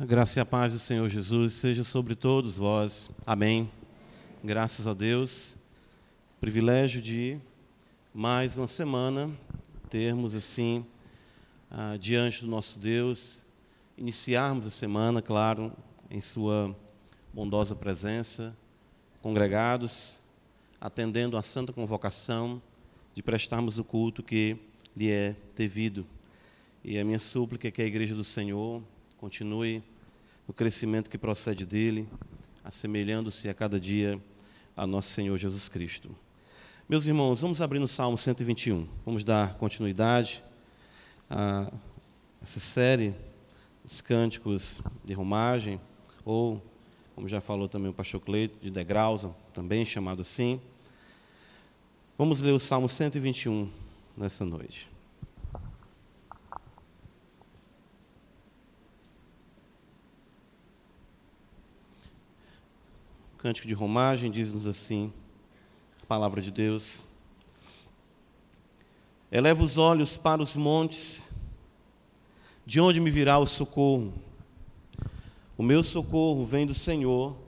A graça e a paz do Senhor Jesus seja sobre todos vós. Amém. Graças a Deus. Privilégio de mais uma semana termos assim ah, diante do nosso Deus, iniciarmos a semana, claro, em Sua bondosa presença, congregados, atendendo à santa convocação de prestarmos o culto que lhe é devido. E a minha súplica é que a Igreja do Senhor continue no crescimento que procede dele, assemelhando-se a cada dia a nosso Senhor Jesus Cristo. Meus irmãos, vamos abrir no Salmo 121. Vamos dar continuidade a essa série, os cânticos de romagem, ou, como já falou também o pastor Cleito, de degraus, também chamado assim. Vamos ler o Salmo 121 nessa noite. Cântico de romagem diz-nos assim, a palavra de Deus. Eleva os olhos para os montes, de onde me virá o socorro? O meu socorro vem do Senhor,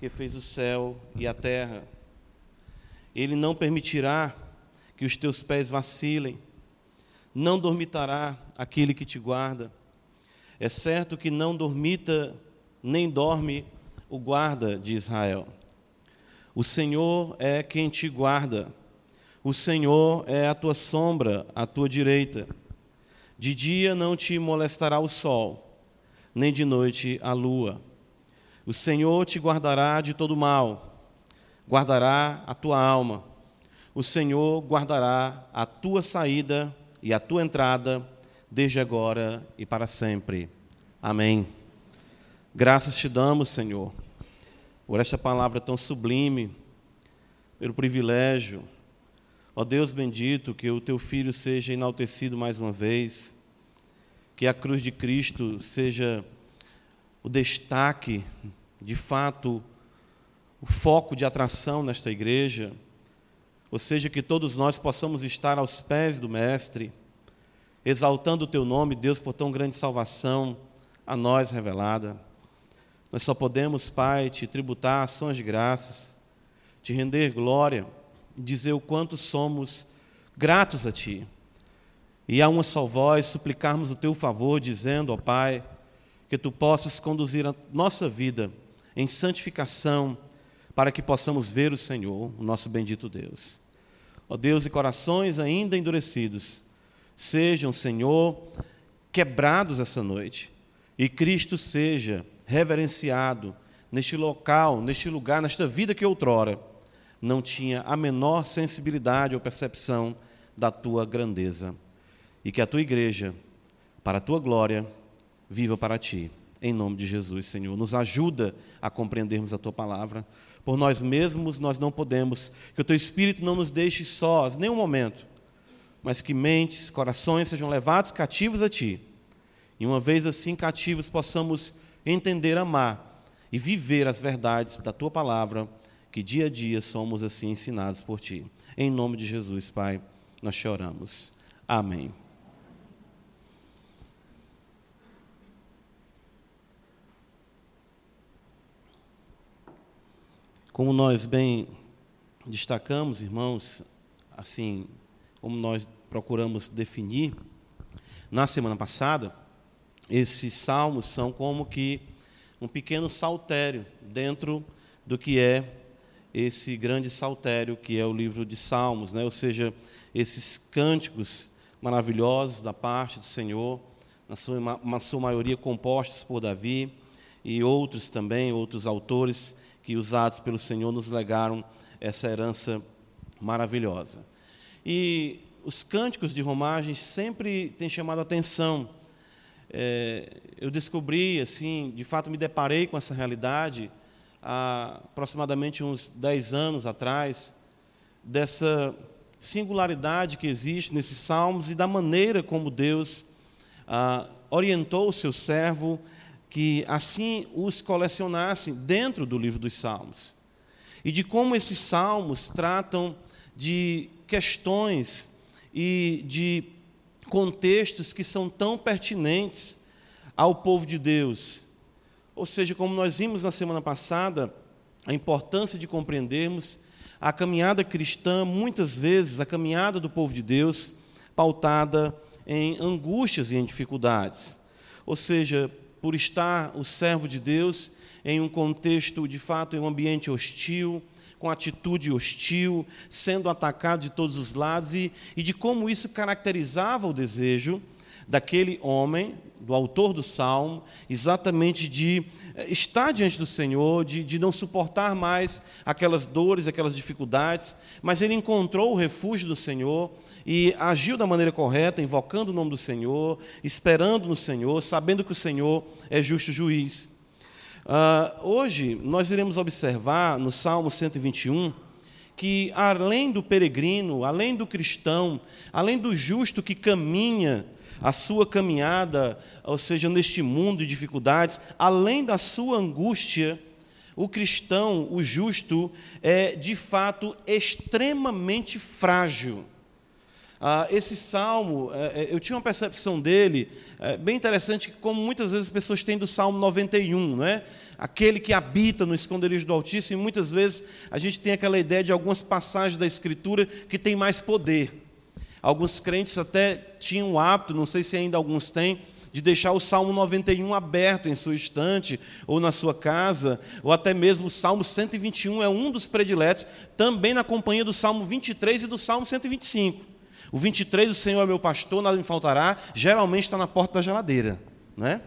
que fez o céu e a terra. Ele não permitirá que os teus pés vacilem, não dormitará aquele que te guarda. É certo que não dormita nem dorme o guarda de Israel. O Senhor é quem te guarda. O Senhor é a tua sombra, a tua direita. De dia não te molestará o sol, nem de noite a lua. O Senhor te guardará de todo mal, guardará a tua alma. O Senhor guardará a tua saída e a tua entrada, desde agora e para sempre. Amém. Graças te damos, Senhor, por esta palavra tão sublime, pelo privilégio. Ó Deus bendito, que o teu filho seja enaltecido mais uma vez, que a cruz de Cristo seja o destaque, de fato, o foco de atração nesta igreja, ou seja, que todos nós possamos estar aos pés do Mestre, exaltando o teu nome, Deus, por tão grande salvação a nós revelada. Nós só podemos, Pai, te tributar ações de graças, te render glória, dizer o quanto somos gratos a Ti. E a uma só voz suplicarmos o Teu favor, dizendo, ó Pai, que Tu possas conduzir a nossa vida em santificação, para que possamos ver o Senhor, o nosso bendito Deus. Ó Deus, e corações ainda endurecidos, sejam, Senhor, quebrados essa noite, e Cristo seja reverenciado neste local, neste lugar, nesta vida que outrora não tinha a menor sensibilidade ou percepção da tua grandeza. E que a tua igreja, para a tua glória, viva para ti. Em nome de Jesus, Senhor. Nos ajuda a compreendermos a tua palavra. Por nós mesmos nós não podemos. Que o teu Espírito não nos deixe sós, nenhum momento. Mas que mentes, corações sejam levados cativos a ti. E uma vez assim cativos, possamos entender, amar e viver as verdades da tua palavra, que dia a dia somos assim ensinados por ti. Em nome de Jesus, Pai, nós choramos. Amém. Como nós bem destacamos, irmãos, assim, como nós procuramos definir, na semana passada, esses salmos são como que um pequeno saltério dentro do que é esse grande saltério que é o livro de Salmos, né? ou seja, esses cânticos maravilhosos da parte do Senhor, na sua, na sua maioria compostos por Davi e outros também, outros autores que, usados pelo Senhor, nos legaram essa herança maravilhosa. E os cânticos de romagem sempre têm chamado a atenção é, eu descobri, assim, de fato me deparei com essa realidade há aproximadamente uns 10 anos atrás, dessa singularidade que existe nesses salmos e da maneira como Deus ah, orientou o seu servo que assim os colecionasse dentro do livro dos salmos. E de como esses salmos tratam de questões e de contextos que são tão pertinentes ao povo de Deus Ou seja, como nós vimos na semana passada, a importância de compreendermos a caminhada cristã, muitas vezes, a caminhada do povo de Deus, pautada em angústias e em dificuldades. Ou seja, por estar o servo de Deus em um contexto, de fato, em um ambiente hostil, com atitude hostil, sendo atacado de todos os lados, e, e de como isso caracterizava o desejo daquele homem, do autor do salmo, exatamente de eh, estar diante do Senhor, de, de não suportar mais aquelas dores, aquelas dificuldades, mas ele encontrou o refúgio do Senhor e agiu da maneira correta, invocando o nome do Senhor, esperando no Senhor, sabendo que o Senhor é justo juiz. Uh, hoje nós iremos observar no Salmo 121 que, além do peregrino, além do cristão, além do justo que caminha a sua caminhada, ou seja, neste mundo de dificuldades, além da sua angústia, o cristão, o justo, é de fato extremamente frágil. Ah, esse salmo, é, é, eu tinha uma percepção dele é, bem interessante, como muitas vezes as pessoas têm do Salmo 91, não é? aquele que habita no esconderijo do Altíssimo, e muitas vezes a gente tem aquela ideia de algumas passagens da Escritura que tem mais poder. Alguns crentes até tinham o hábito, não sei se ainda alguns têm, de deixar o Salmo 91 aberto em sua estante ou na sua casa, ou até mesmo o Salmo 121 é um dos prediletos, também na companhia do Salmo 23 e do Salmo 125. O 23, o Senhor é meu pastor, nada me faltará, geralmente está na porta da geladeira, né?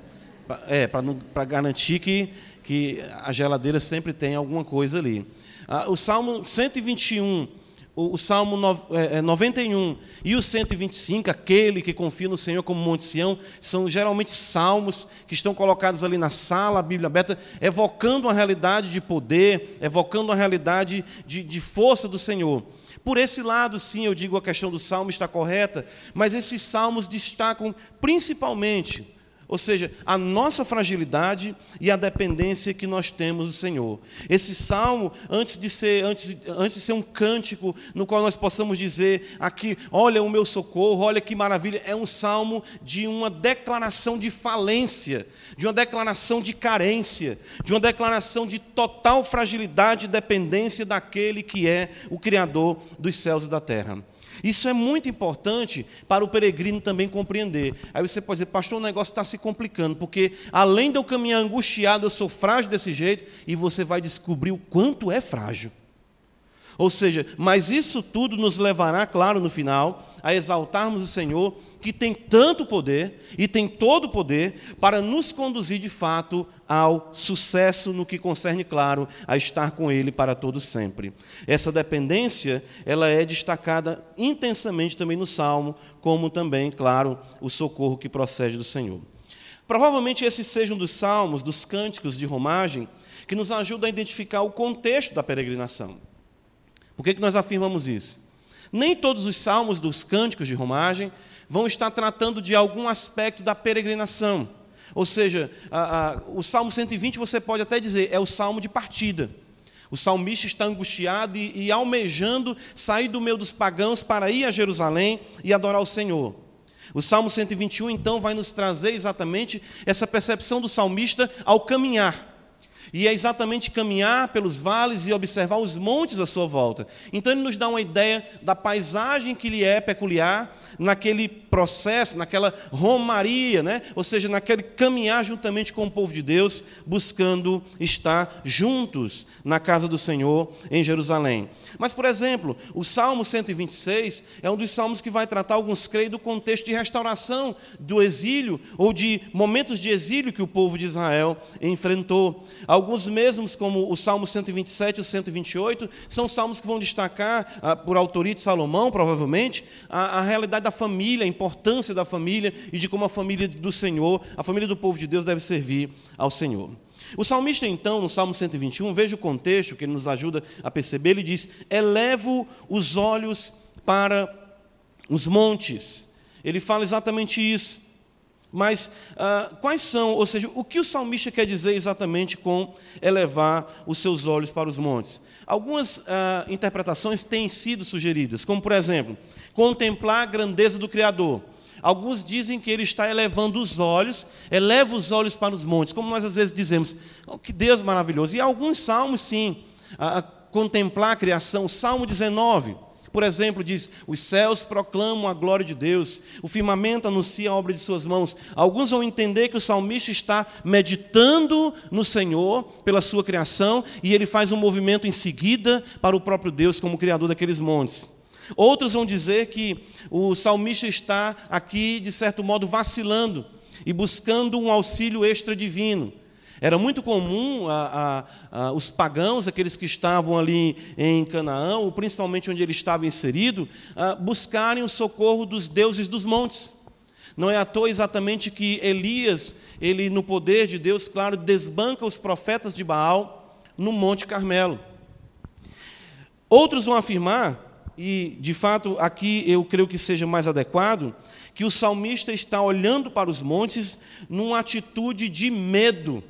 É, para garantir que, que a geladeira sempre tem alguma coisa ali. Ah, o Salmo 121 o, o Salmo 91 é, é, e o 125, aquele que confia no Senhor como Monte Sião, são geralmente salmos que estão colocados ali na sala, a Bíblia aberta, evocando uma realidade de poder, evocando uma realidade de, de força do Senhor. Por esse lado, sim, eu digo a questão do salmo está correta, mas esses salmos destacam principalmente ou seja, a nossa fragilidade e a dependência que nós temos do Senhor. Esse salmo, antes de ser, antes, antes de ser um cântico no qual nós possamos dizer aqui, olha o meu socorro, olha que maravilha, é um salmo de uma declaração de falência, de uma declaração de carência, de uma declaração de total fragilidade e dependência daquele que é o Criador dos céus e da terra. Isso é muito importante para o peregrino também compreender. Aí você pode dizer, pastor, o negócio está se complicando, porque além de eu caminhar angustiado, eu sou frágil desse jeito, e você vai descobrir o quanto é frágil. Ou seja, mas isso tudo nos levará, claro, no final, a exaltarmos o Senhor, que tem tanto poder e tem todo o poder para nos conduzir de fato ao sucesso no que concerne, claro, a estar com Ele para todo sempre. Essa dependência, ela é destacada intensamente também no Salmo, como também, claro, o socorro que procede do Senhor. Provavelmente esse seja um dos salmos, dos cânticos de romagem, que nos ajuda a identificar o contexto da peregrinação. Por que, que nós afirmamos isso? Nem todos os salmos dos cânticos de romagem vão estar tratando de algum aspecto da peregrinação. Ou seja, a, a, o Salmo 120 você pode até dizer é o salmo de partida. O salmista está angustiado e, e almejando sair do meio dos pagãos para ir a Jerusalém e adorar o Senhor. O Salmo 121 então vai nos trazer exatamente essa percepção do salmista ao caminhar. E é exatamente caminhar pelos vales e observar os montes à sua volta. Então ele nos dá uma ideia da paisagem que lhe é peculiar naquele processo, naquela romaria, né? ou seja, naquele caminhar juntamente com o povo de Deus, buscando estar juntos na casa do Senhor em Jerusalém. Mas, por exemplo, o Salmo 126 é um dos salmos que vai tratar, alguns creio, do contexto de restauração do exílio ou de momentos de exílio que o povo de Israel enfrentou. Alguns mesmos, como o Salmo 127 e o 128, são salmos que vão destacar, ah, por autoria de Salomão, provavelmente, a, a realidade da família, a importância da família e de como a família do Senhor, a família do povo de Deus deve servir ao Senhor. O salmista, então, no Salmo 121, veja o contexto que ele nos ajuda a perceber, ele diz: Elevo os olhos para os montes. Ele fala exatamente isso. Mas ah, quais são, ou seja, o que o salmista quer dizer exatamente com elevar os seus olhos para os montes? Algumas ah, interpretações têm sido sugeridas, como por exemplo, contemplar a grandeza do Criador, Alguns dizem que ele está elevando os olhos, eleva os olhos para os montes, como nós às vezes dizemos, oh, que Deus maravilhoso. E alguns salmos, sim, a, a contemplar a criação. Salmo 19, por exemplo, diz: Os céus proclamam a glória de Deus, o firmamento anuncia a obra de suas mãos. Alguns vão entender que o salmista está meditando no Senhor pela sua criação e ele faz um movimento em seguida para o próprio Deus como criador daqueles montes. Outros vão dizer que o salmista está aqui, de certo modo, vacilando e buscando um auxílio extra divino. Era muito comum a, a, a, os pagãos, aqueles que estavam ali em Canaã, ou principalmente onde ele estava inserido, buscarem o socorro dos deuses dos montes. Não é à toa exatamente que Elias, ele no poder de Deus, claro, desbanca os profetas de Baal no Monte Carmelo. Outros vão afirmar e de fato aqui eu creio que seja mais adequado, que o salmista está olhando para os montes numa atitude de medo,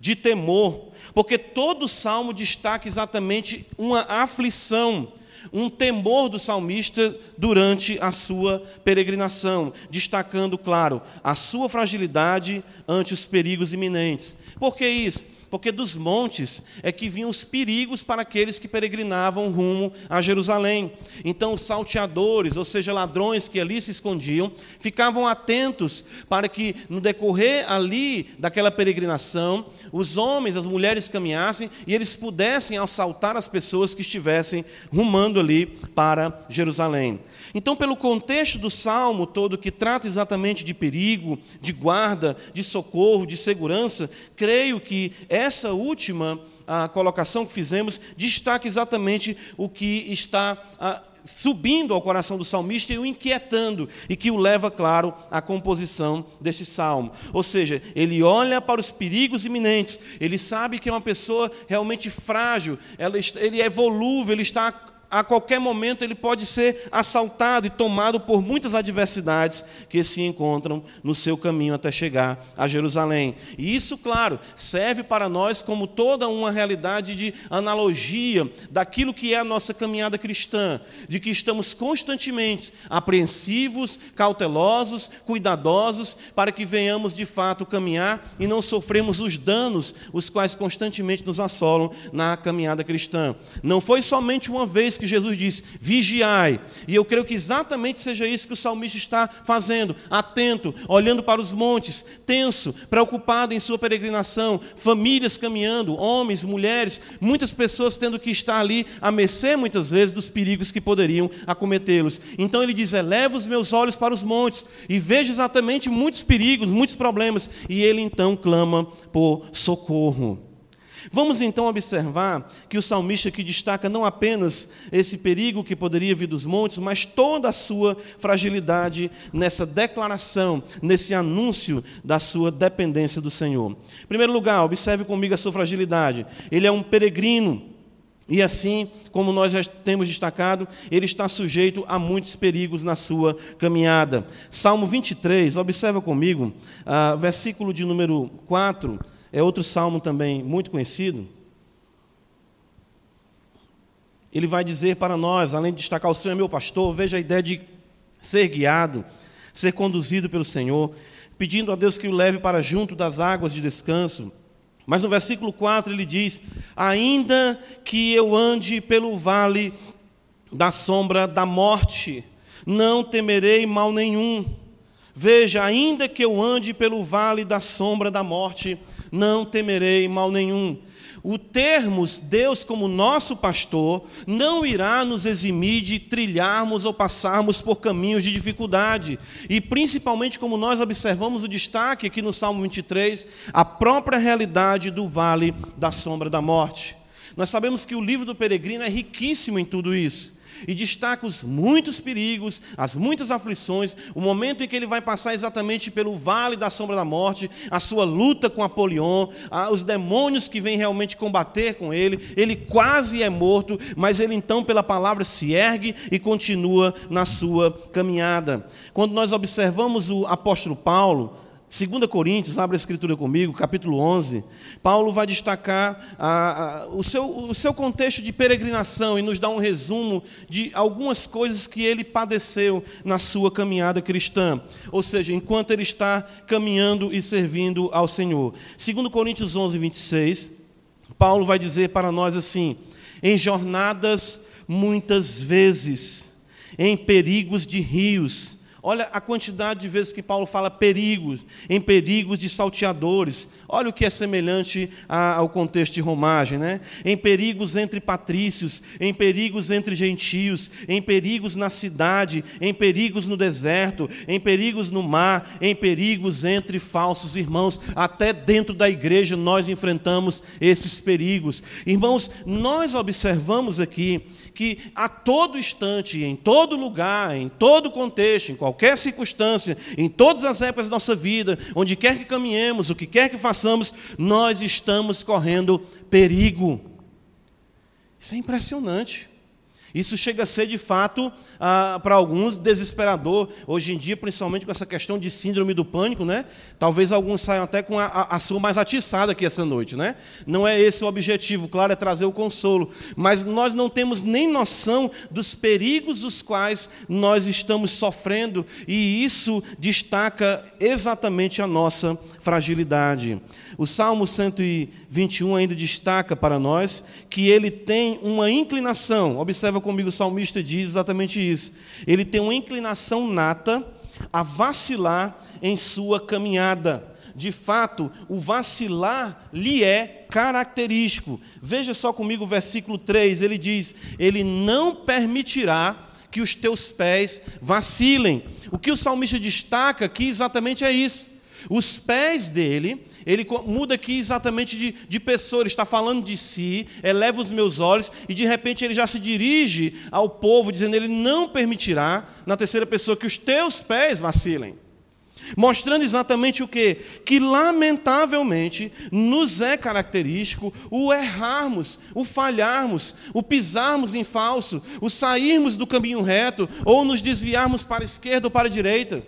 de temor, porque todo salmo destaca exatamente uma aflição, um temor do salmista durante a sua peregrinação, destacando, claro, a sua fragilidade ante os perigos iminentes. Por que isso? Porque dos montes é que vinham os perigos para aqueles que peregrinavam rumo a Jerusalém. Então, os salteadores, ou seja, ladrões que ali se escondiam, ficavam atentos para que, no decorrer ali daquela peregrinação, os homens, as mulheres caminhassem e eles pudessem assaltar as pessoas que estivessem rumando ali para Jerusalém. Então, pelo contexto do salmo todo, que trata exatamente de perigo, de guarda, de socorro, de segurança, creio que essa última a colocação que fizemos destaca exatamente o que está a, subindo ao coração do salmista e o inquietando, e que o leva, claro, à composição deste salmo. Ou seja, ele olha para os perigos iminentes, ele sabe que é uma pessoa realmente frágil, ela, ele é volúvel, ele está a qualquer momento ele pode ser assaltado e tomado por muitas adversidades que se encontram no seu caminho até chegar a Jerusalém. E isso, claro, serve para nós como toda uma realidade de analogia daquilo que é a nossa caminhada cristã, de que estamos constantemente apreensivos, cautelosos, cuidadosos, para que venhamos de fato caminhar e não sofremos os danos os quais constantemente nos assolam na caminhada cristã. Não foi somente uma vez que Jesus disse: vigiai. E eu creio que exatamente seja isso que o salmista está fazendo, atento, olhando para os montes, tenso, preocupado em sua peregrinação, famílias caminhando, homens, mulheres, muitas pessoas tendo que estar ali a mercê muitas vezes dos perigos que poderiam acometê-los. Então ele diz: eleva os meus olhos para os montes e vejo exatamente muitos perigos, muitos problemas, e ele então clama por socorro. Vamos então observar que o salmista aqui destaca não apenas esse perigo que poderia vir dos montes, mas toda a sua fragilidade nessa declaração, nesse anúncio da sua dependência do Senhor. Em primeiro lugar, observe comigo a sua fragilidade. Ele é um peregrino. E assim, como nós já temos destacado, ele está sujeito a muitos perigos na sua caminhada. Salmo 23, observa comigo, ah, versículo de número 4 é outro salmo também muito conhecido. Ele vai dizer para nós, além de destacar o Senhor é meu pastor, veja a ideia de ser guiado, ser conduzido pelo Senhor, pedindo a Deus que o leve para junto das águas de descanso. Mas no versículo 4 ele diz: Ainda que eu ande pelo vale da sombra da morte, não temerei mal nenhum. Veja, ainda que eu ande pelo vale da sombra da morte, não temerei mal nenhum. O termos Deus como nosso pastor não irá nos eximir de trilharmos ou passarmos por caminhos de dificuldade. E principalmente, como nós observamos o destaque aqui no Salmo 23, a própria realidade do vale da sombra da morte. Nós sabemos que o livro do peregrino é riquíssimo em tudo isso e destaca os muitos perigos, as muitas aflições, o momento em que ele vai passar exatamente pelo vale da sombra da morte, a sua luta com Apolion, os demônios que vêm realmente combater com ele, ele quase é morto, mas ele então, pela palavra, se ergue e continua na sua caminhada. Quando nós observamos o apóstolo Paulo, 2 Coríntios, abre a escritura comigo, capítulo 11, Paulo vai destacar a, a, o, seu, o seu contexto de peregrinação e nos dá um resumo de algumas coisas que ele padeceu na sua caminhada cristã, ou seja, enquanto ele está caminhando e servindo ao Senhor. 2 Coríntios 11, 26, Paulo vai dizer para nós assim: em jornadas muitas vezes, em perigos de rios, Olha a quantidade de vezes que Paulo fala perigos, em perigos de salteadores. Olha o que é semelhante ao contexto de romagem, né? Em perigos entre patrícios, em perigos entre gentios, em perigos na cidade, em perigos no deserto, em perigos no mar, em perigos entre falsos irmãos. Até dentro da igreja nós enfrentamos esses perigos. Irmãos, nós observamos aqui que a todo instante, em todo lugar, em todo contexto, em qualquer circunstância, em todas as épocas da nossa vida, onde quer que caminhemos, o que quer que façamos, nós estamos correndo perigo. Isso é impressionante. Isso chega a ser, de fato, ah, para alguns, desesperador. Hoje em dia, principalmente com essa questão de síndrome do pânico, né? Talvez alguns saiam até com a, a, a sua mais atiçada aqui essa noite, né? Não é esse o objetivo, claro, é trazer o consolo. Mas nós não temos nem noção dos perigos os quais nós estamos sofrendo, e isso destaca exatamente a nossa fragilidade. O Salmo 121 ainda destaca para nós que ele tem uma inclinação, observa comigo, o salmista diz exatamente isso. Ele tem uma inclinação nata a vacilar em sua caminhada. De fato, o vacilar lhe é característico. Veja só comigo o versículo 3, ele diz: Ele não permitirá que os teus pés vacilem. O que o salmista destaca aqui exatamente é isso. Os pés dele, ele muda aqui exatamente de, de pessoa, ele está falando de si, eleva os meus olhos, e de repente ele já se dirige ao povo, dizendo: Ele não permitirá, na terceira pessoa, que os teus pés vacilem. Mostrando exatamente o que? Que lamentavelmente nos é característico o errarmos, o falharmos, o pisarmos em falso, o sairmos do caminho reto, ou nos desviarmos para a esquerda ou para a direita.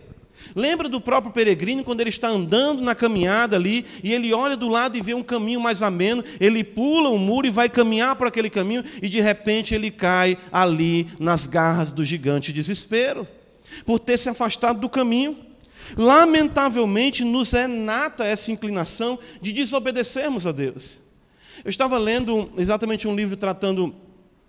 Lembra do próprio peregrino quando ele está andando na caminhada ali e ele olha do lado e vê um caminho mais ameno, ele pula o muro e vai caminhar por aquele caminho e de repente ele cai ali nas garras do gigante desespero, por ter se afastado do caminho. Lamentavelmente nos é nata essa inclinação de desobedecermos a Deus. Eu estava lendo exatamente um livro tratando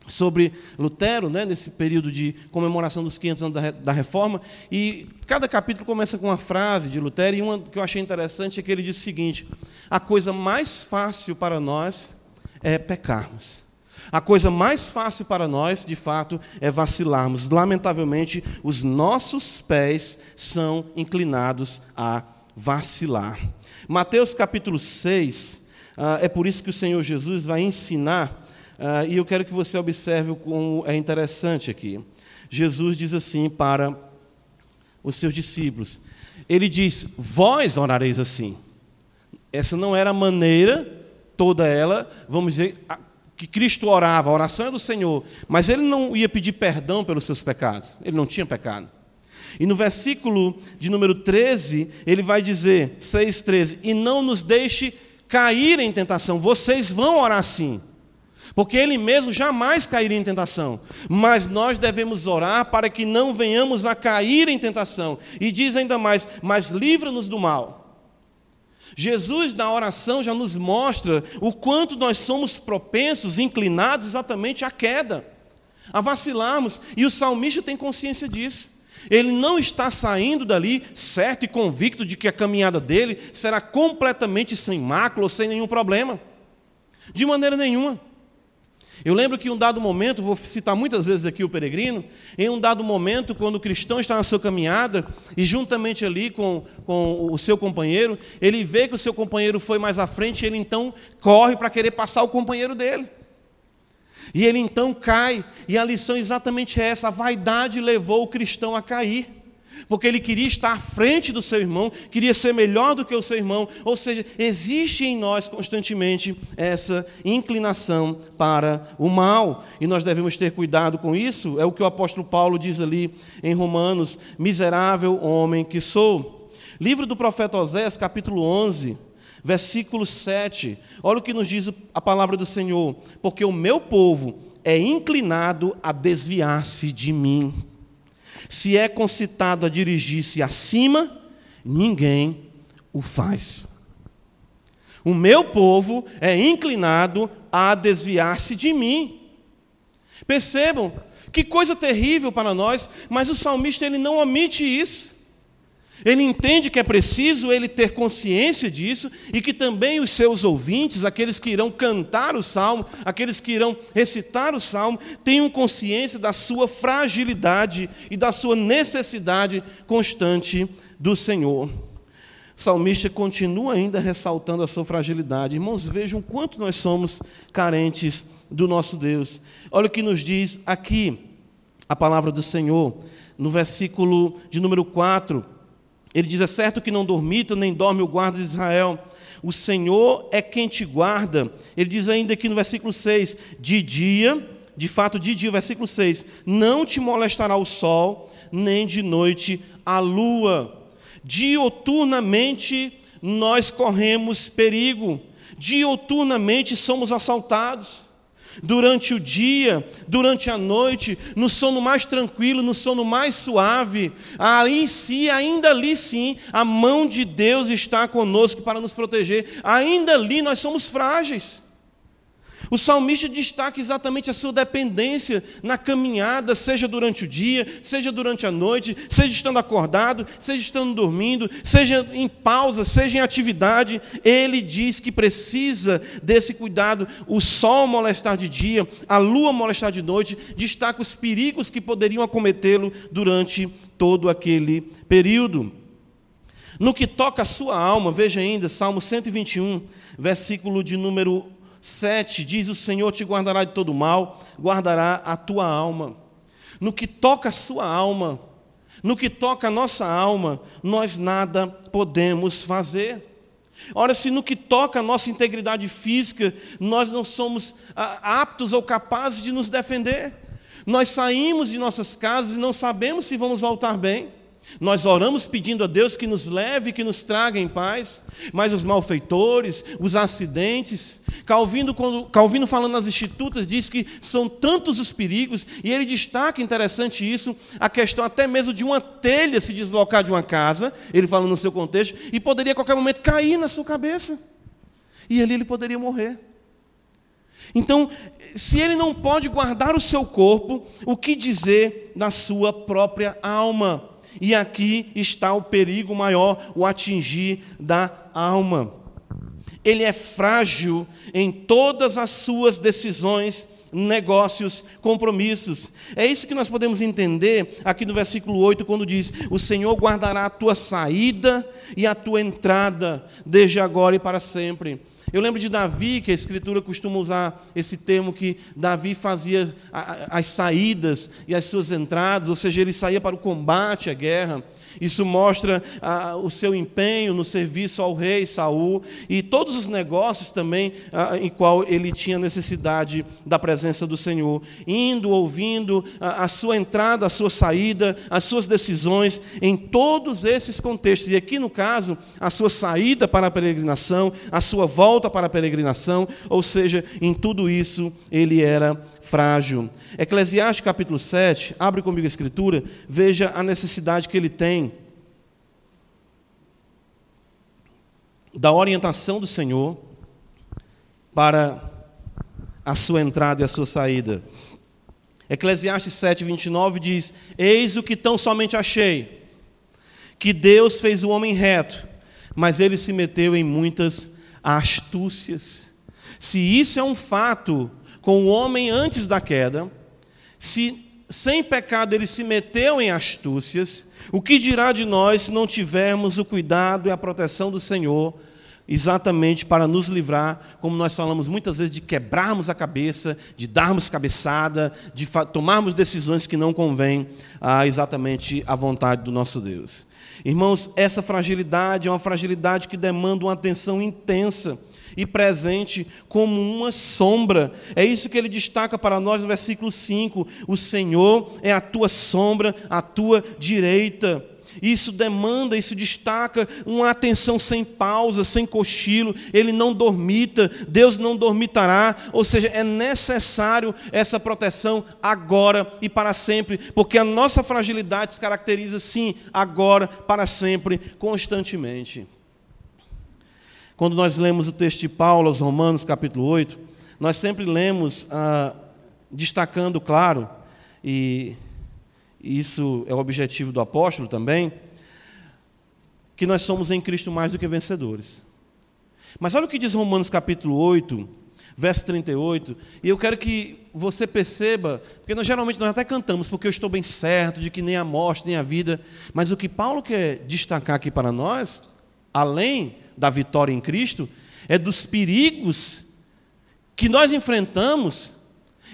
sobre Lutero, né, nesse período de comemoração dos 500 anos da, da, Reforma, e cada capítulo começa com uma frase de Lutero, e uma que eu achei interessante é que ele diz o seguinte: a coisa mais fácil para nós é pecarmos. A coisa mais fácil para nós, de fato, é vacilarmos. Lamentavelmente, os nossos pés são inclinados a vacilar. Mateus capítulo 6, ah, é por isso que o Senhor Jesus vai ensinar Uh, e eu quero que você observe como é interessante aqui. Jesus diz assim para os seus discípulos: Ele diz, Vós orareis assim. Essa não era a maneira, toda ela, vamos dizer, que Cristo orava, a oração é do Senhor, mas ele não ia pedir perdão pelos seus pecados, ele não tinha pecado. E no versículo de número 13, ele vai dizer, 6,13: E não nos deixe cair em tentação, vocês vão orar assim porque ele mesmo jamais cairia em tentação. Mas nós devemos orar para que não venhamos a cair em tentação. E diz ainda mais: mas livra-nos do mal. Jesus, na oração, já nos mostra o quanto nós somos propensos, inclinados exatamente à queda, a vacilarmos. E o salmista tem consciência disso. Ele não está saindo dali certo e convicto de que a caminhada dele será completamente sem mácula sem nenhum problema. De maneira nenhuma. Eu lembro que em um dado momento, vou citar muitas vezes aqui o peregrino, em um dado momento, quando o cristão está na sua caminhada, e juntamente ali com, com o seu companheiro, ele vê que o seu companheiro foi mais à frente, ele então corre para querer passar o companheiro dele. E ele então cai, e a lição é exatamente essa: a vaidade levou o cristão a cair porque ele queria estar à frente do seu irmão, queria ser melhor do que o seu irmão, ou seja, existe em nós constantemente essa inclinação para o mal, e nós devemos ter cuidado com isso, é o que o apóstolo Paulo diz ali em Romanos: miserável homem que sou. Livro do profeta Oséias, capítulo 11, versículo 7. Olha o que nos diz a palavra do Senhor: Porque o meu povo é inclinado a desviar-se de mim. Se é concitado a dirigir-se acima, ninguém o faz. O meu povo é inclinado a desviar-se de mim. Percebam que coisa terrível para nós, mas o salmista ele não omite isso. Ele entende que é preciso ele ter consciência disso e que também os seus ouvintes, aqueles que irão cantar o salmo, aqueles que irão recitar o salmo, tenham consciência da sua fragilidade e da sua necessidade constante do Senhor. O salmista continua ainda ressaltando a sua fragilidade. Irmãos, vejam quanto nós somos carentes do nosso Deus. Olha o que nos diz aqui a palavra do Senhor, no versículo de número 4 ele diz: É certo que não dormita, nem dorme o guarda de Israel. O Senhor é quem te guarda. Ele diz ainda aqui no versículo 6: De dia, de fato, de dia, versículo 6: Não te molestará o sol, nem de noite a lua. Dioturnamente nós corremos perigo, dioturnamente somos assaltados durante o dia, durante a noite, no sono mais tranquilo, no sono mais suave, aí sim, ainda ali sim, a mão de Deus está conosco para nos proteger, ainda ali nós somos frágeis. O salmista destaca exatamente a sua dependência na caminhada, seja durante o dia, seja durante a noite, seja estando acordado, seja estando dormindo, seja em pausa, seja em atividade. Ele diz que precisa desse cuidado. O sol molestar de dia, a lua molestar de noite, destaca os perigos que poderiam acometê-lo durante todo aquele período. No que toca a sua alma, veja ainda, Salmo 121, versículo de número 7 diz: O Senhor te guardará de todo mal, guardará a tua alma. No que toca a sua alma, no que toca a nossa alma, nós nada podemos fazer. Ora, se no que toca a nossa integridade física, nós não somos ah, aptos ou capazes de nos defender, nós saímos de nossas casas e não sabemos se vamos voltar bem. Nós oramos pedindo a Deus que nos leve, que nos traga em paz, mas os malfeitores, os acidentes, Calvino, quando, Calvino falando nas Institutas, diz que são tantos os perigos, e ele destaca, interessante isso, a questão até mesmo de uma telha se deslocar de uma casa, ele fala no seu contexto, e poderia a qualquer momento cair na sua cabeça, e ali ele poderia morrer. Então, se ele não pode guardar o seu corpo, o que dizer da sua própria alma? E aqui está o perigo maior, o atingir da alma. Ele é frágil em todas as suas decisões, negócios, compromissos. É isso que nós podemos entender aqui no versículo 8, quando diz: O Senhor guardará a tua saída e a tua entrada, desde agora e para sempre. Eu lembro de Davi, que a Escritura costuma usar esse termo, que Davi fazia as saídas e as suas entradas, ou seja, ele saía para o combate, a guerra. Isso mostra ah, o seu empenho no serviço ao rei Saul e todos os negócios também ah, em qual ele tinha necessidade da presença do Senhor, indo, ouvindo ah, a sua entrada, a sua saída, as suas decisões em todos esses contextos. E aqui no caso, a sua saída para a peregrinação, a sua volta para a peregrinação, ou seja, em tudo isso ele era frágil. Eclesiastes capítulo 7, abre comigo a escritura, veja a necessidade que ele tem da orientação do Senhor para a sua entrada e a sua saída. Eclesiastes 7, 29 diz: Eis o que tão somente achei, que Deus fez o homem reto, mas ele se meteu em muitas astúcias. Se isso é um fato com o homem antes da queda, se sem pecado ele se meteu em astúcias, o que dirá de nós se não tivermos o cuidado e a proteção do Senhor, exatamente para nos livrar, como nós falamos muitas vezes, de quebrarmos a cabeça, de darmos cabeçada, de tomarmos decisões que não convêm a, exatamente à vontade do nosso Deus. Irmãos, essa fragilidade é uma fragilidade que demanda uma atenção intensa e presente como uma sombra. É isso que ele destaca para nós no versículo 5: O Senhor é a tua sombra, a tua direita. Isso demanda, isso destaca uma atenção sem pausa, sem cochilo. Ele não dormita, Deus não dormitará. Ou seja, é necessário essa proteção agora e para sempre, porque a nossa fragilidade se caracteriza sim agora, para sempre, constantemente. Quando nós lemos o texto de Paulo aos Romanos, capítulo 8, nós sempre lemos ah, destacando, claro, e isso é o objetivo do apóstolo também, que nós somos em Cristo mais do que vencedores. Mas olha o que diz Romanos capítulo 8, verso 38, e eu quero que você perceba, porque nós geralmente nós até cantamos, porque eu estou bem certo de que nem a morte, nem a vida, mas o que Paulo quer destacar aqui para nós, além da vitória em Cristo, é dos perigos que nós enfrentamos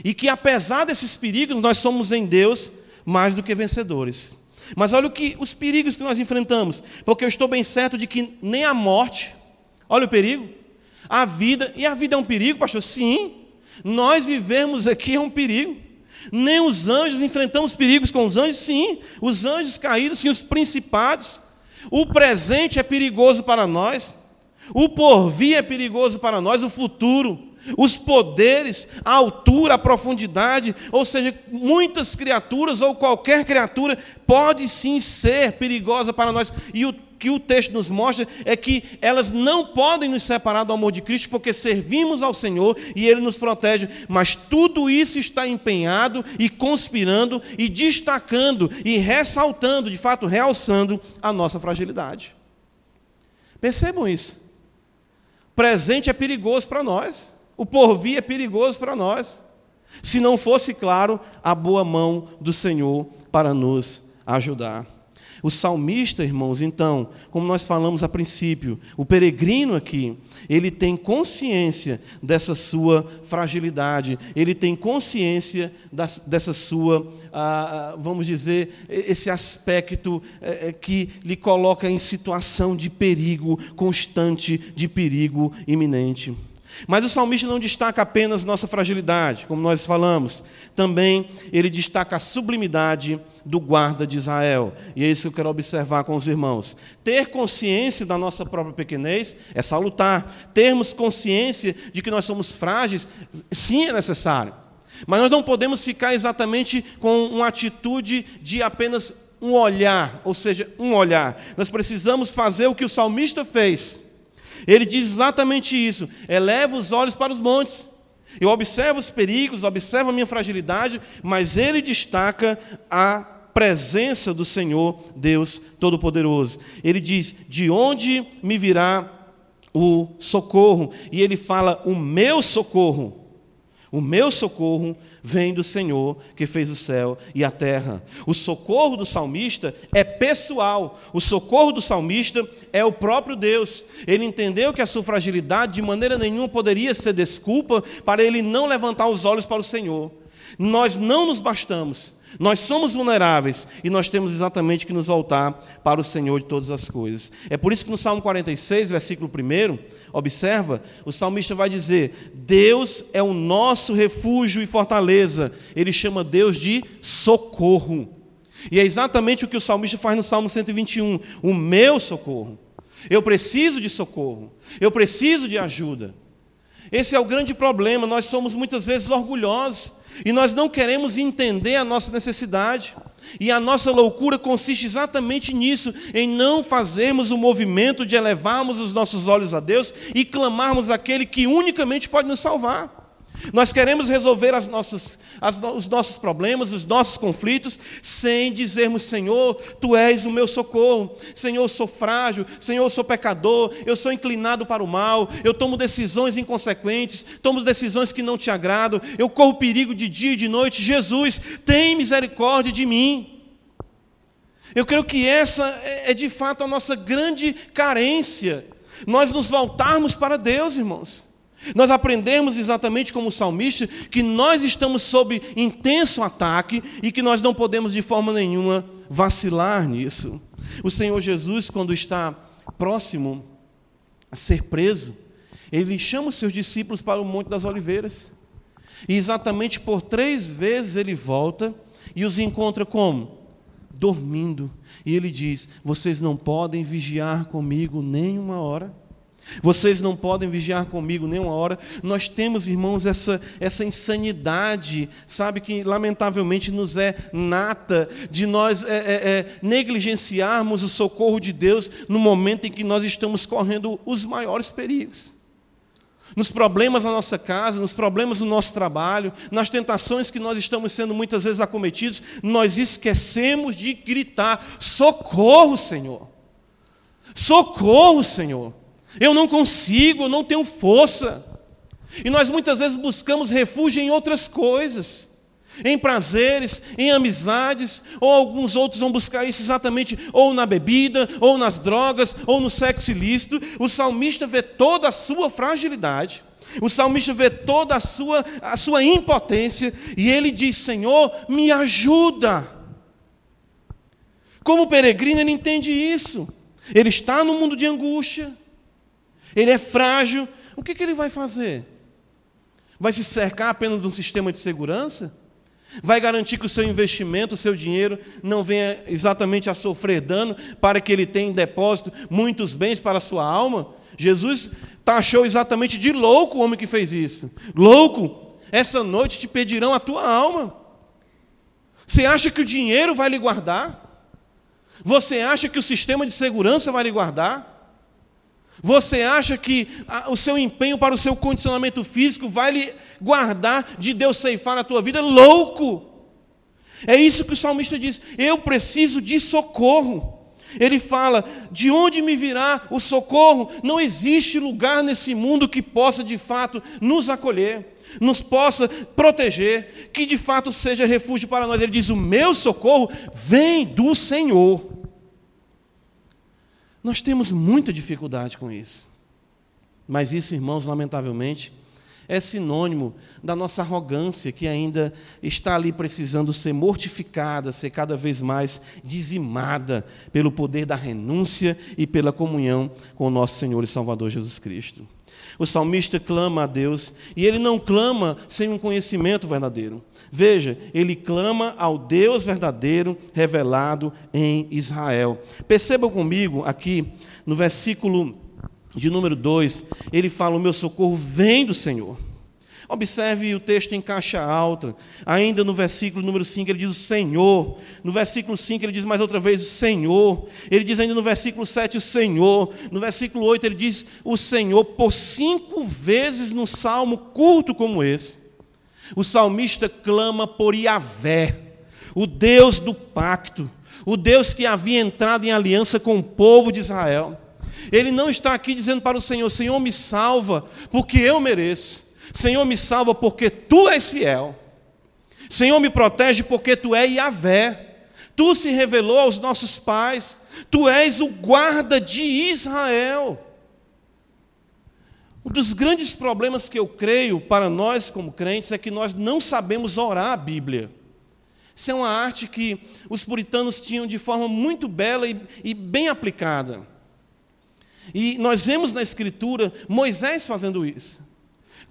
e que apesar desses perigos nós somos em Deus mais do que vencedores. Mas olha o que os perigos que nós enfrentamos, porque eu estou bem certo de que nem a morte, olha o perigo, a vida, e a vida é um perigo, pastor? Sim. Nós vivemos aqui é um perigo. Nem os anjos enfrentamos perigos com os anjos, sim. Os anjos caídos, sim, os principados. O presente é perigoso para nós. O porvir é perigoso para nós, o futuro os poderes, a altura, a profundidade, ou seja, muitas criaturas ou qualquer criatura pode sim ser perigosa para nós. E o que o texto nos mostra é que elas não podem nos separar do amor de Cristo, porque servimos ao Senhor e Ele nos protege. Mas tudo isso está empenhado e conspirando e destacando e ressaltando, de fato, realçando a nossa fragilidade. Percebam isso. Presente é perigoso para nós. O porvir é perigoso para nós. Se não fosse, claro, a boa mão do Senhor para nos ajudar. O salmista, irmãos, então, como nós falamos a princípio, o peregrino aqui, ele tem consciência dessa sua fragilidade, ele tem consciência dessa sua, ah, ah vamos dizer, esse aspecto é, que lhe coloca em situação de perigo constante, de perigo iminente. Mas o salmista não destaca apenas nossa fragilidade, como nós falamos, também ele destaca a sublimidade do guarda de Israel. E é isso que eu quero observar com os irmãos. Ter consciência da nossa própria pequenez é salutar. Termos consciência de que nós somos frágeis, sim, é necessário. Mas nós não podemos ficar exatamente com uma atitude de apenas um olhar, ou seja, um olhar. Nós precisamos fazer o que o salmista fez ele diz exatamente isso: eleva os olhos para os montes. Eu observo os perigos, observo a minha fragilidade, mas ele destaca a presença do Senhor, Deus Todo-Poderoso. Ele diz: De onde me virá o socorro? E ele fala: O meu socorro o meu socorro vem do Senhor que fez o céu e a terra. O socorro do salmista é pessoal. O socorro do salmista é o próprio Deus. Ele entendeu que a sua fragilidade de maneira nenhuma poderia ser desculpa para ele não levantar os olhos para o Senhor. Nós não nos bastamos. Nós somos vulneráveis e nós temos exatamente que nos voltar para o Senhor de todas as coisas. É por isso que no Salmo 46, versículo 1, observa, o salmista vai dizer: Deus é o nosso refúgio e fortaleza. Ele chama Deus de socorro. E é exatamente o que o salmista faz no Salmo 121, o meu socorro. Eu preciso de socorro. Eu preciso de ajuda. Esse é o grande problema. Nós somos muitas vezes orgulhosos e nós não queremos entender a nossa necessidade. E a nossa loucura consiste exatamente nisso, em não fazermos o movimento de elevarmos os nossos olhos a Deus e clamarmos aquele que unicamente pode nos salvar. Nós queremos resolver as nossas, as, os nossos problemas, os nossos conflitos, sem dizermos: Senhor, tu és o meu socorro. Senhor, eu sou frágil. Senhor, eu sou pecador. Eu sou inclinado para o mal. Eu tomo decisões inconsequentes. Tomo decisões que não te agradam. Eu corro perigo de dia e de noite. Jesus, tem misericórdia de mim. Eu creio que essa é, é de fato a nossa grande carência. Nós nos voltarmos para Deus, irmãos. Nós aprendemos exatamente como o salmista que nós estamos sob intenso ataque e que nós não podemos de forma nenhuma vacilar nisso. O Senhor Jesus, quando está próximo a ser preso, ele chama os seus discípulos para o Monte das Oliveiras. E exatamente por três vezes ele volta e os encontra como? dormindo. E ele diz: Vocês não podem vigiar comigo nem uma hora. Vocês não podem vigiar comigo nem uma hora. Nós temos, irmãos, essa, essa insanidade, sabe, que lamentavelmente nos é nata, de nós é, é, é, negligenciarmos o socorro de Deus no momento em que nós estamos correndo os maiores perigos. Nos problemas na nossa casa, nos problemas no nosso trabalho, nas tentações que nós estamos sendo muitas vezes acometidos, nós esquecemos de gritar: socorro, Senhor! Socorro, Senhor! Eu não consigo, eu não tenho força. E nós muitas vezes buscamos refúgio em outras coisas, em prazeres, em amizades, ou alguns outros vão buscar isso exatamente ou na bebida, ou nas drogas, ou no sexo ilícito. O salmista vê toda a sua fragilidade. O salmista vê toda a sua, a sua impotência e ele diz: Senhor, me ajuda. Como peregrino, ele entende isso. Ele está no mundo de angústia, ele é frágil, o que, que ele vai fazer? Vai se cercar apenas de um sistema de segurança? Vai garantir que o seu investimento, o seu dinheiro, não venha exatamente a sofrer dano para que ele tenha em depósito muitos bens para a sua alma? Jesus taxou exatamente de louco o homem que fez isso. Louco, essa noite te pedirão a tua alma. Você acha que o dinheiro vai lhe guardar? Você acha que o sistema de segurança vai lhe guardar? Você acha que o seu empenho para o seu condicionamento físico vai lhe guardar de Deus ceifar a tua vida? Louco! É isso que o salmista diz: eu preciso de socorro. Ele fala: de onde me virá o socorro? Não existe lugar nesse mundo que possa de fato nos acolher, nos possa proteger, que de fato seja refúgio para nós. Ele diz: o meu socorro vem do Senhor. Nós temos muita dificuldade com isso. Mas isso, irmãos, lamentavelmente, é sinônimo da nossa arrogância que ainda está ali precisando ser mortificada, ser cada vez mais dizimada pelo poder da renúncia e pela comunhão com o nosso Senhor e Salvador Jesus Cristo. O salmista clama a Deus e ele não clama sem um conhecimento verdadeiro. Veja, ele clama ao Deus verdadeiro revelado em Israel. Percebam comigo aqui no versículo de número 2, ele fala: O meu socorro vem do Senhor. Observe o texto em caixa alta. Ainda no versículo número 5 ele diz o Senhor. No versículo 5 ele diz mais outra vez o Senhor. Ele diz ainda no versículo 7 o Senhor. No versículo 8 ele diz o Senhor. Por cinco vezes num salmo curto como esse, o salmista clama por Yahvé, o Deus do pacto, o Deus que havia entrado em aliança com o povo de Israel. Ele não está aqui dizendo para o Senhor: Senhor, me salva, porque eu mereço. Senhor, me salva porque tu és fiel. Senhor, me protege porque tu és Yahvé. Tu se revelou aos nossos pais. Tu és o guarda de Israel. Um dos grandes problemas que eu creio para nós como crentes é que nós não sabemos orar a Bíblia. Isso é uma arte que os puritanos tinham de forma muito bela e, e bem aplicada. E nós vemos na Escritura Moisés fazendo isso.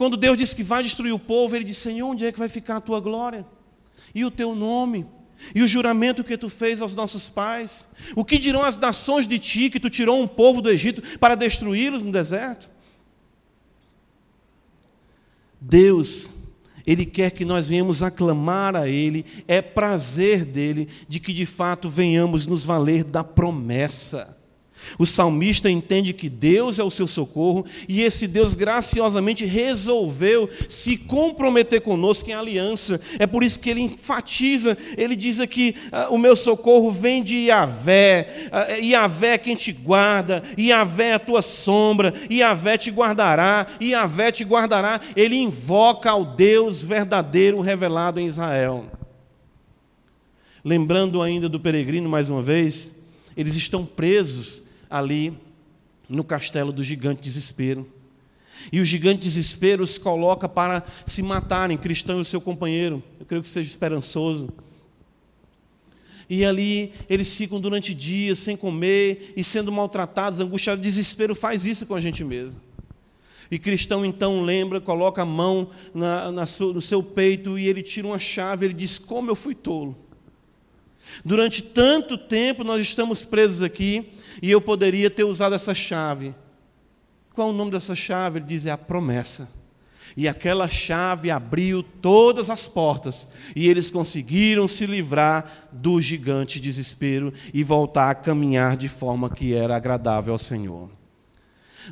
Quando Deus disse que vai destruir o povo, ele disse: Senhor, onde é que vai ficar a tua glória? E o teu nome? E o juramento que tu fez aos nossos pais? O que dirão as nações de ti que tu tirou um povo do Egito para destruí-los no deserto? Deus, Ele quer que nós venhamos aclamar a Ele, é prazer dele de que de fato venhamos nos valer da promessa. O salmista entende que Deus é o seu socorro e esse Deus graciosamente resolveu se comprometer conosco em aliança. É por isso que ele enfatiza, ele diz aqui: ah, o meu socorro vem de Yahvé, ah, Yahvé é quem te guarda, Yahvé é a tua sombra, Yahvé te guardará, Yahvé te guardará. Ele invoca ao Deus verdadeiro revelado em Israel. Lembrando ainda do peregrino mais uma vez, eles estão presos ali no castelo do gigante desespero. E o gigante desespero os coloca para se matarem, cristão e o seu companheiro. Eu creio que seja esperançoso. E ali eles ficam durante dias sem comer e sendo maltratados, angustiados. Desespero faz isso com a gente mesmo. E cristão então lembra, coloca a mão na, na no seu peito e ele tira uma chave. Ele diz: Como eu fui tolo. Durante tanto tempo nós estamos presos aqui e eu poderia ter usado essa chave. Qual o nome dessa chave? Ele diz: é a promessa. E aquela chave abriu todas as portas, e eles conseguiram se livrar do gigante desespero e voltar a caminhar de forma que era agradável ao Senhor.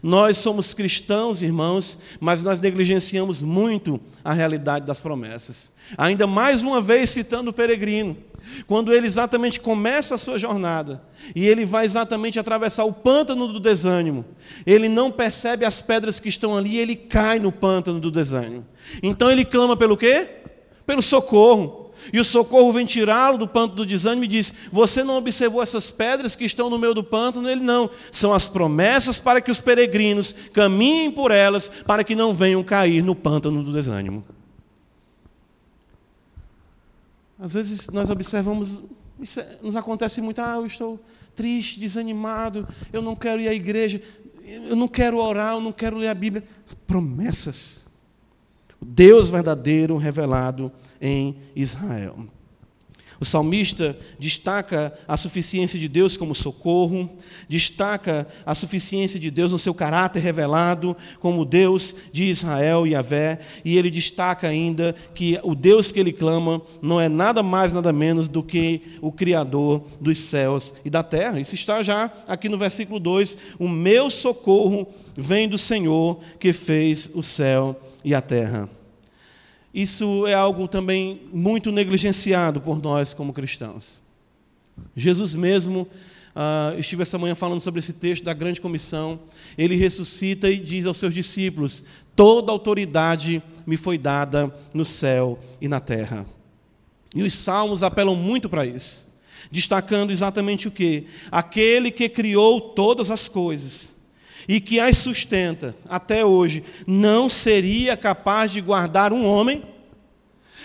Nós somos cristãos, irmãos, mas nós negligenciamos muito a realidade das promessas. Ainda mais uma vez citando o peregrino, quando ele exatamente começa a sua jornada e ele vai exatamente atravessar o pântano do desânimo, ele não percebe as pedras que estão ali e ele cai no pântano do desânimo. Então ele clama pelo quê? Pelo socorro. E o socorro vem tirá-lo do pântano do desânimo e diz: Você não observou essas pedras que estão no meio do pântano? Ele não. São as promessas para que os peregrinos caminhem por elas, para que não venham cair no pântano do desânimo. Às vezes nós observamos, isso é, nos acontece muito, ah, eu estou triste, desanimado, eu não quero ir à igreja, eu não quero orar, eu não quero ler a Bíblia. Promessas. Deus verdadeiro revelado em Israel. O salmista destaca a suficiência de Deus como socorro, destaca a suficiência de Deus no seu caráter revelado como Deus de Israel e Yahvé, e ele destaca ainda que o Deus que ele clama não é nada mais, nada menos do que o Criador dos céus e da terra. Isso está já aqui no versículo 2: O meu socorro vem do Senhor que fez o céu e a terra. Isso é algo também muito negligenciado por nós como cristãos. Jesus mesmo, uh, estive essa manhã falando sobre esse texto da grande comissão, ele ressuscita e diz aos seus discípulos: Toda autoridade me foi dada no céu e na terra. E os salmos apelam muito para isso, destacando exatamente o que? Aquele que criou todas as coisas e que as sustenta até hoje, não seria capaz de guardar um homem?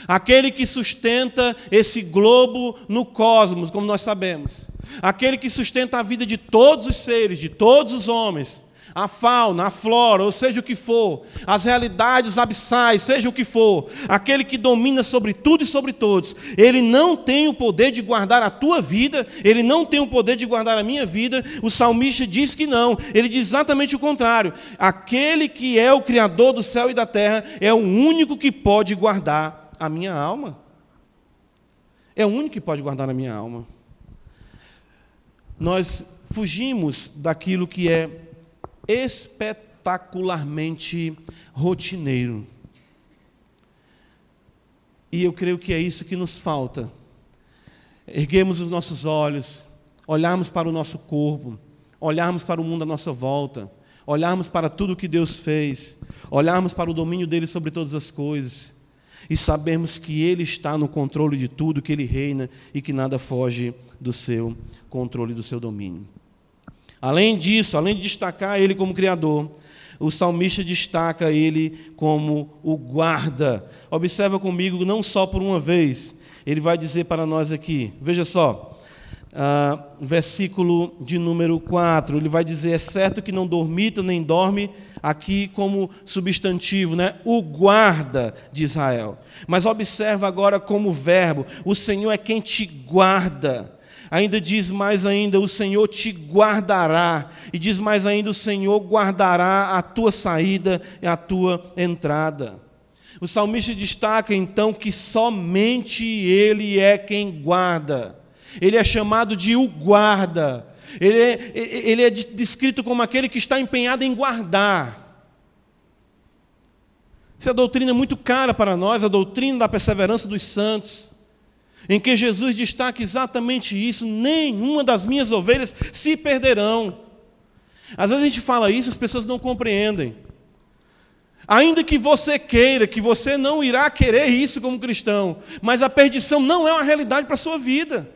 Aquele que sustenta esse globo no cosmos, como nós sabemos. Aquele que sustenta a vida de todos os seres, de todos os homens a fauna, a flora, ou seja o que for, as realidades abissais, seja o que for, aquele que domina sobre tudo e sobre todos, ele não tem o poder de guardar a tua vida, ele não tem o poder de guardar a minha vida. O salmista diz que não, ele diz exatamente o contrário. Aquele que é o Criador do céu e da terra é o único que pode guardar a minha alma. É o único que pode guardar a minha alma. Nós fugimos daquilo que é espetacularmente rotineiro. E eu creio que é isso que nos falta. Erguemos os nossos olhos, olharmos para o nosso corpo, olharmos para o mundo à nossa volta, olharmos para tudo que Deus fez, olharmos para o domínio dele sobre todas as coisas e sabermos que ele está no controle de tudo, que ele reina e que nada foge do seu controle, do seu domínio. Além disso, além de destacar ele como Criador, o salmista destaca ele como o guarda. Observa comigo, não só por uma vez, ele vai dizer para nós aqui, veja só, uh, versículo de número 4, ele vai dizer: É certo que não dormita nem dorme, aqui como substantivo, né? o guarda de Israel. Mas observa agora como verbo: o Senhor é quem te guarda. Ainda diz mais ainda, o Senhor te guardará. E diz mais ainda, o Senhor guardará a tua saída e a tua entrada. O salmista destaca então que somente Ele é quem guarda. Ele é chamado de o guarda. Ele é, ele é descrito como aquele que está empenhado em guardar. Essa é a doutrina muito cara para nós, a doutrina da perseverança dos santos em que Jesus destaca exatamente isso: nenhuma das minhas ovelhas se perderão. Às vezes a gente fala isso, as pessoas não compreendem. Ainda que você queira, que você não irá querer isso como cristão, mas a perdição não é uma realidade para a sua vida.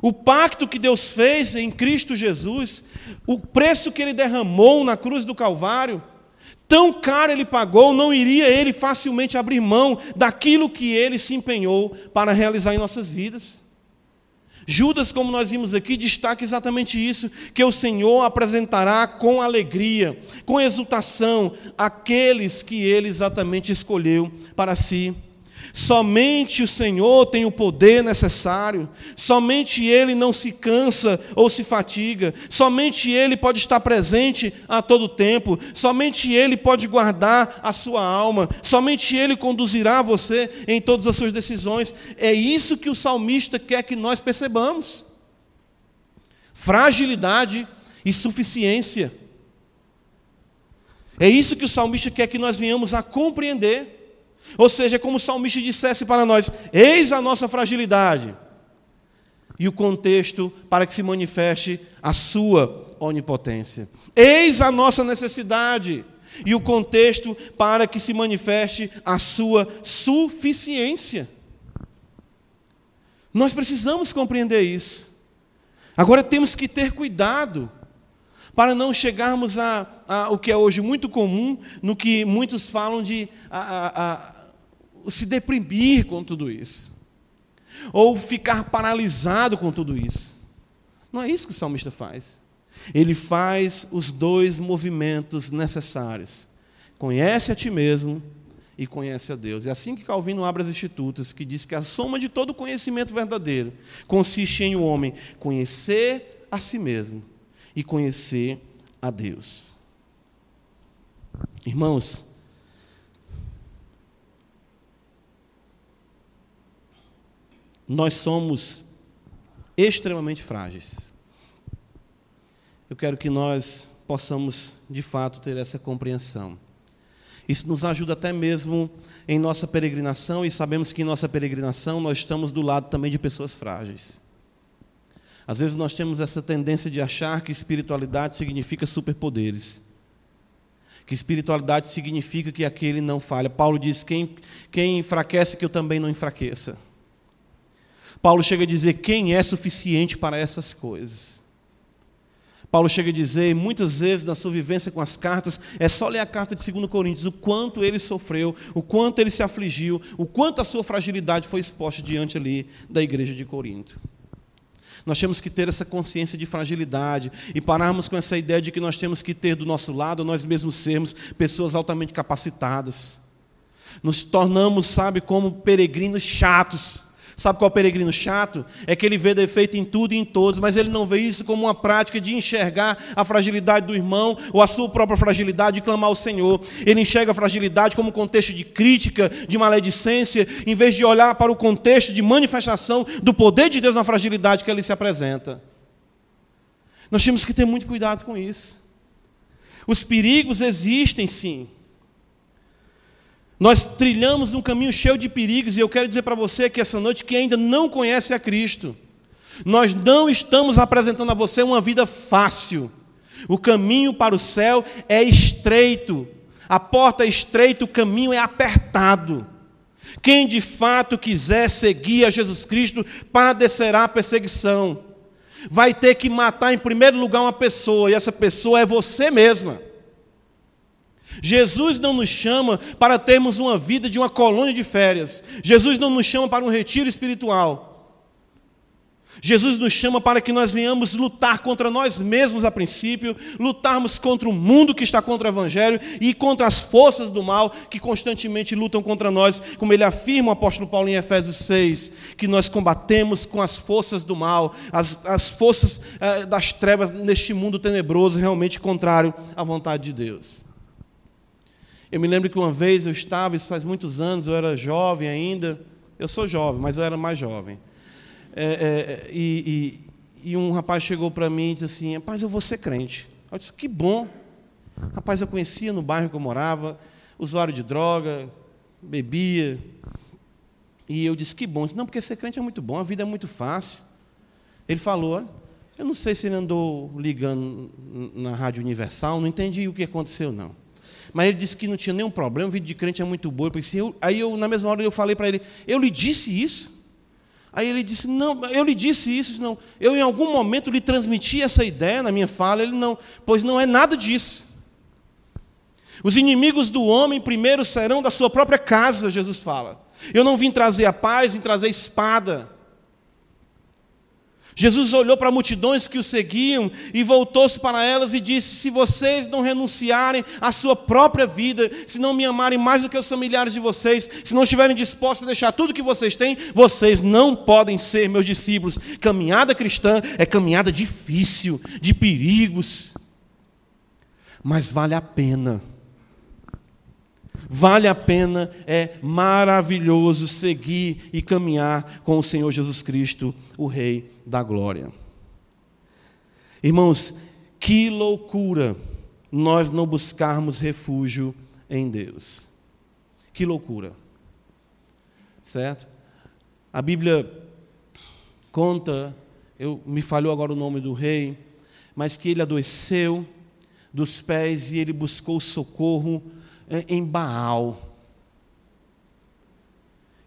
O pacto que Deus fez em Cristo Jesus, o preço que Ele derramou na cruz do Calvário, Tão caro ele pagou, não iria ele facilmente abrir mão daquilo que ele se empenhou para realizar em nossas vidas. Judas, como nós vimos aqui, destaca exatamente isso: que o Senhor apresentará com alegria, com exultação, aqueles que ele exatamente escolheu para si. Somente o Senhor tem o poder necessário, somente Ele não se cansa ou se fatiga, somente Ele pode estar presente a todo tempo, somente Ele pode guardar a sua alma, somente Ele conduzirá você em todas as suas decisões. É isso que o salmista quer que nós percebamos: fragilidade e suficiência. É isso que o salmista quer que nós venhamos a compreender. Ou seja, como o salmista dissesse para nós: eis a nossa fragilidade. E o contexto para que se manifeste a sua onipotência. Eis a nossa necessidade. E o contexto para que se manifeste a sua suficiência. Nós precisamos compreender isso. Agora temos que ter cuidado para não chegarmos a, a, o que é hoje muito comum, no que muitos falam de a, a, se deprimir com tudo isso, ou ficar paralisado com tudo isso. Não é isso que o salmista faz. Ele faz os dois movimentos necessários. Conhece a ti mesmo e conhece a Deus. É assim que Calvino abre as Institutas, que diz que a soma de todo conhecimento verdadeiro consiste em o um homem conhecer a si mesmo e conhecer a Deus. Irmãos, nós somos extremamente frágeis. Eu quero que nós possamos, de fato, ter essa compreensão. Isso nos ajuda até mesmo em nossa peregrinação, e sabemos que em nossa peregrinação nós estamos do lado também de pessoas frágeis. Às vezes nós temos essa tendência de achar que espiritualidade significa superpoderes. Que espiritualidade significa que aquele não falha. Paulo diz: quem, quem enfraquece, que eu também não enfraqueça. Paulo chega a dizer: quem é suficiente para essas coisas? Paulo chega a dizer, muitas vezes na sua vivência com as cartas, é só ler a carta de 2 Coríntios, o quanto ele sofreu, o quanto ele se afligiu, o quanto a sua fragilidade foi exposta diante ali da igreja de Corinto. Nós temos que ter essa consciência de fragilidade e pararmos com essa ideia de que nós temos que ter do nosso lado, nós mesmos sermos pessoas altamente capacitadas. Nos tornamos, sabe, como peregrinos chatos Sabe qual é o peregrino chato? É que ele vê defeito em tudo e em todos, mas ele não vê isso como uma prática de enxergar a fragilidade do irmão ou a sua própria fragilidade e clamar ao Senhor. Ele enxerga a fragilidade como um contexto de crítica, de maledicência, em vez de olhar para o contexto de manifestação do poder de Deus na fragilidade que ele se apresenta. Nós temos que ter muito cuidado com isso. Os perigos existem sim. Nós trilhamos um caminho cheio de perigos, e eu quero dizer para você que essa noite, que ainda não conhece a Cristo, nós não estamos apresentando a você uma vida fácil. O caminho para o céu é estreito, a porta é estreita, o caminho é apertado. Quem de fato quiser seguir a Jesus Cristo padecerá a perseguição. Vai ter que matar em primeiro lugar uma pessoa, e essa pessoa é você mesma. Jesus não nos chama para termos uma vida de uma colônia de férias. Jesus não nos chama para um retiro espiritual. Jesus nos chama para que nós venhamos lutar contra nós mesmos a princípio, lutarmos contra o mundo que está contra o Evangelho e contra as forças do mal que constantemente lutam contra nós, como ele afirma o apóstolo Paulo em Efésios 6, que nós combatemos com as forças do mal, as, as forças eh, das trevas neste mundo tenebroso, realmente contrário à vontade de Deus. Eu me lembro que uma vez eu estava, isso faz muitos anos, eu era jovem ainda. Eu sou jovem, mas eu era mais jovem. É, é, e, e, e, um rapaz chegou para mim e disse assim: Rapaz, eu vou ser crente. Eu disse: Que bom. Rapaz, eu conhecia no bairro que eu morava, usuário de droga, bebia. E eu disse: Que bom. Disse, Não, porque ser crente é muito bom, a vida é muito fácil. Ele falou: Eu não sei se ele andou ligando na Rádio Universal, não entendi o que aconteceu, não. Mas ele disse que não tinha nenhum problema, o vídeo de crente é muito bom. Eu pensei, eu, aí eu, na mesma hora, eu falei para ele, eu lhe disse isso? Aí ele disse, não, eu lhe disse isso, não. Eu em algum momento lhe transmiti essa ideia na minha fala, ele não, pois não é nada disso. Os inimigos do homem primeiro serão da sua própria casa, Jesus fala. Eu não vim trazer a paz, vim trazer espada. Jesus olhou para multidões que o seguiam e voltou-se para elas e disse: Se vocês não renunciarem à sua própria vida, se não me amarem mais do que os familiares de vocês, se não estiverem dispostos a deixar tudo que vocês têm, vocês não podem ser meus discípulos. Caminhada cristã é caminhada difícil, de perigos, mas vale a pena. Vale a pena, é maravilhoso seguir e caminhar com o Senhor Jesus Cristo, o Rei da Glória. Irmãos, que loucura nós não buscarmos refúgio em Deus. Que loucura. Certo? A Bíblia conta, eu me falhou agora o nome do rei, mas que ele adoeceu dos pés e ele buscou socorro em Baal.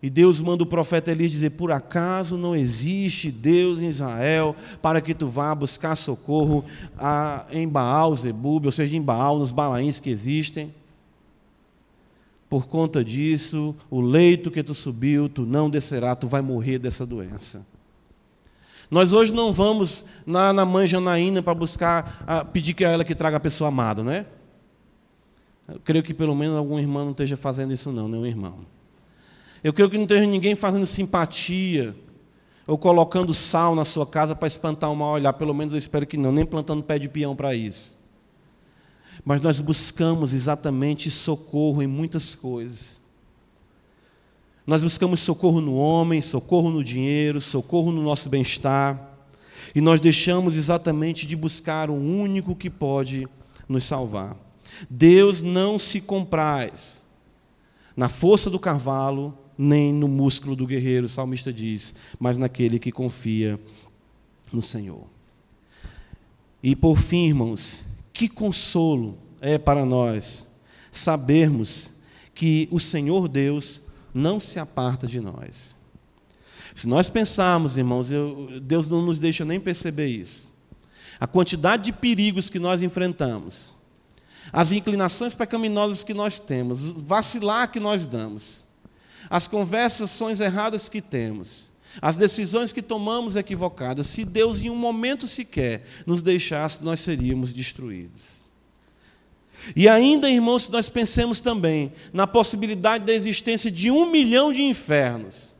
E Deus manda o profeta Elias dizer: Por acaso não existe Deus em Israel para que tu vá buscar socorro a, em Baal, Zebub, ou seja, em Baal, nos balaíns que existem? Por conta disso, o leito que tu subiu, tu não descerá, tu vai morrer dessa doença. Nós hoje não vamos na, na mãe Janaína para buscar, a, pedir que ela que traga a pessoa amada, não é? Eu creio que pelo menos algum irmão não esteja fazendo isso, não, nenhum irmão. Eu creio que não esteja ninguém fazendo simpatia ou colocando sal na sua casa para espantar o mal olhar. Pelo menos eu espero que não, nem plantando pé de peão para isso. Mas nós buscamos exatamente socorro em muitas coisas. Nós buscamos socorro no homem, socorro no dinheiro, socorro no nosso bem-estar. E nós deixamos exatamente de buscar o único que pode nos salvar. Deus não se compraz na força do cavalo, nem no músculo do guerreiro, o salmista diz, mas naquele que confia no Senhor. E por fim, irmãos, que consolo é para nós sabermos que o Senhor Deus não se aparta de nós. Se nós pensarmos, irmãos, eu, Deus não nos deixa nem perceber isso. A quantidade de perigos que nós enfrentamos, as inclinações pecaminosas que nós temos, vacilar que nós damos, as conversações erradas que temos, as decisões que tomamos equivocadas, se Deus em um momento sequer nos deixasse, nós seríamos destruídos. E ainda, irmãos, se nós pensemos também na possibilidade da existência de um milhão de infernos,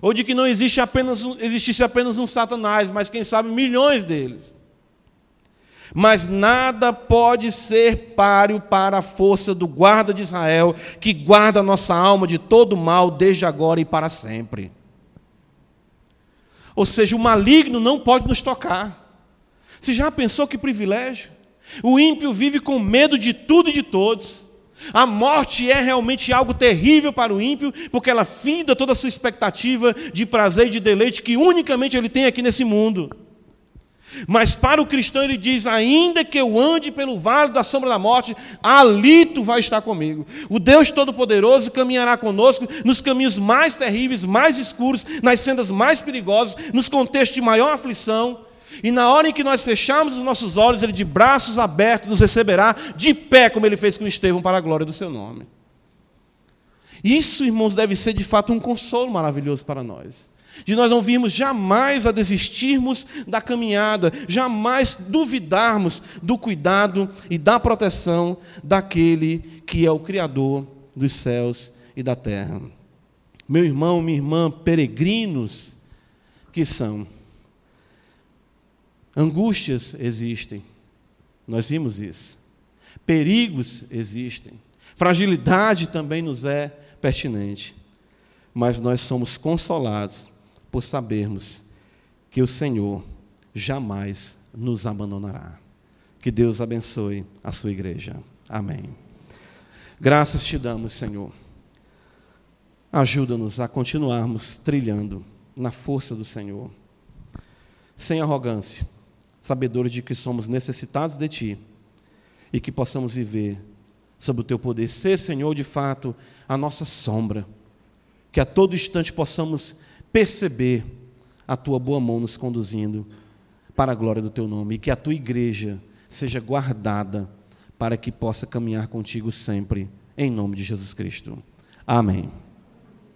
ou de que não existe apenas um, existisse apenas um Satanás, mas quem sabe milhões deles. Mas nada pode ser páreo para a força do guarda de Israel, que guarda a nossa alma de todo mal, desde agora e para sempre. Ou seja, o maligno não pode nos tocar. Você já pensou que privilégio? O ímpio vive com medo de tudo e de todos. A morte é realmente algo terrível para o ímpio, porque ela finda toda a sua expectativa de prazer e de deleite que unicamente ele tem aqui nesse mundo. Mas para o cristão ele diz: ainda que eu ande pelo vale da sombra da morte, ali tu vai estar comigo. O Deus Todo-Poderoso caminhará conosco nos caminhos mais terríveis, mais escuros, nas sendas mais perigosas, nos contextos de maior aflição. E na hora em que nós fechamos os nossos olhos, Ele de braços abertos nos receberá de pé, como Ele fez com Estevão, para a glória do Seu nome. Isso, irmãos, deve ser de fato um consolo maravilhoso para nós de nós não virmos jamais a desistirmos da caminhada, jamais duvidarmos do cuidado e da proteção daquele que é o Criador dos céus e da terra. Meu irmão, minha irmã, peregrinos que são. Angústias existem, nós vimos isso. Perigos existem. Fragilidade também nos é pertinente. Mas nós somos consolados por sabermos que o Senhor jamais nos abandonará. Que Deus abençoe a sua igreja. Amém. Graças te damos, Senhor. Ajuda-nos a continuarmos trilhando na força do Senhor, sem arrogância, sabedores de que somos necessitados de Ti e que possamos viver sob o Teu poder. Ser, Senhor, de fato, a nossa sombra, que a todo instante possamos perceber a tua boa mão nos conduzindo para a glória do teu nome e que a tua igreja seja guardada para que possa caminhar contigo sempre, em nome de Jesus Cristo. Amém.